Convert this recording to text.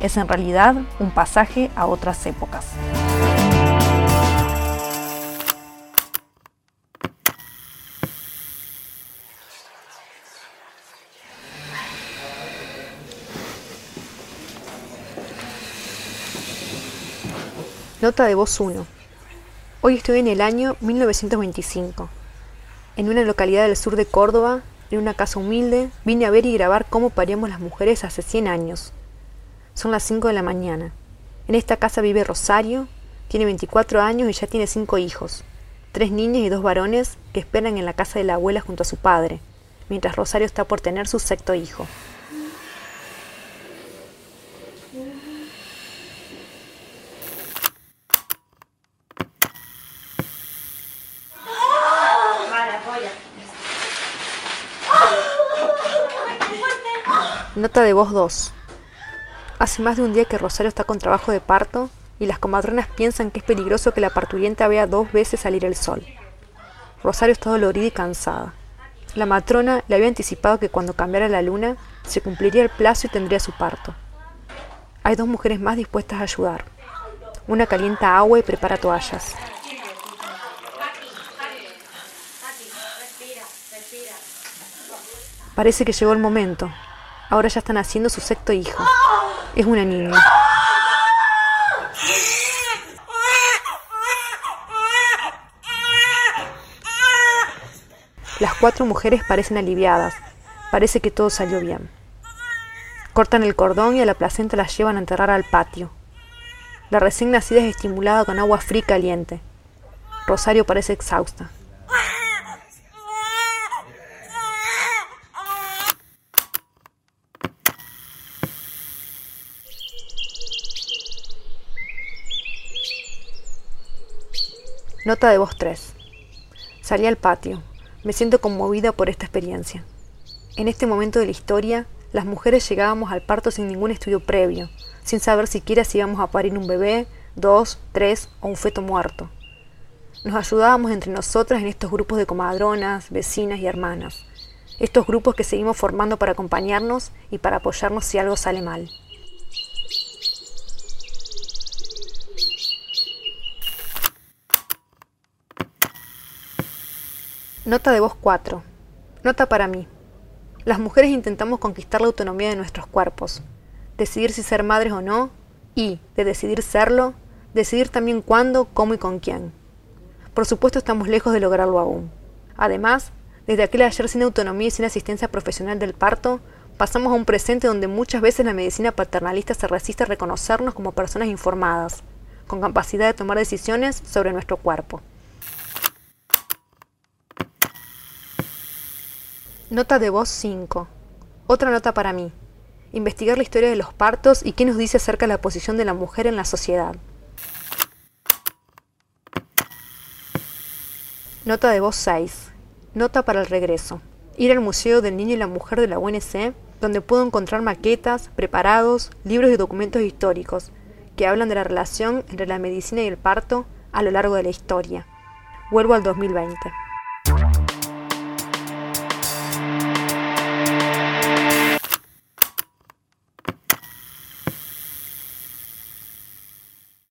es en realidad un pasaje a otras épocas. Nota de voz 1. Hoy estoy en el año 1925. En una localidad del sur de Córdoba, en una casa humilde, vine a ver y grabar cómo paríamos las mujeres hace 100 años. Son las 5 de la mañana. En esta casa vive Rosario, tiene 24 años y ya tiene 5 hijos, tres niñas y dos varones que esperan en la casa de la abuela junto a su padre, mientras Rosario está por tener su sexto hijo. Nota de voz 2. Hace más de un día que Rosario está con trabajo de parto y las comadronas piensan que es peligroso que la parturienta vea dos veces salir el sol. Rosario está dolorida y cansada. La matrona le había anticipado que cuando cambiara la luna se cumpliría el plazo y tendría su parto. Hay dos mujeres más dispuestas a ayudar. Una calienta agua y prepara toallas. Parece que llegó el momento, Ahora ya están haciendo su sexto hijo. Es una niña. Las cuatro mujeres parecen aliviadas. Parece que todo salió bien. Cortan el cordón y a la placenta la llevan a enterrar al patio. La recién nacida es estimulada con agua fría y caliente. Rosario parece exhausta. Nota de voz 3. Salí al patio. Me siento conmovida por esta experiencia. En este momento de la historia, las mujeres llegábamos al parto sin ningún estudio previo, sin saber siquiera si íbamos a parir un bebé, dos, tres o un feto muerto. Nos ayudábamos entre nosotras en estos grupos de comadronas, vecinas y hermanas. Estos grupos que seguimos formando para acompañarnos y para apoyarnos si algo sale mal. Nota de voz 4. Nota para mí. Las mujeres intentamos conquistar la autonomía de nuestros cuerpos, decidir si ser madres o no, y, de decidir serlo, decidir también cuándo, cómo y con quién. Por supuesto estamos lejos de lograrlo aún. Además, desde aquel ayer sin autonomía y sin asistencia profesional del parto, pasamos a un presente donde muchas veces la medicina paternalista se resiste a reconocernos como personas informadas, con capacidad de tomar decisiones sobre nuestro cuerpo. Nota de voz 5. Otra nota para mí. Investigar la historia de los partos y qué nos dice acerca de la posición de la mujer en la sociedad. Nota de voz 6. Nota para el regreso. Ir al Museo del Niño y la Mujer de la UNC, donde puedo encontrar maquetas, preparados, libros y documentos históricos que hablan de la relación entre la medicina y el parto a lo largo de la historia. Vuelvo al 2020.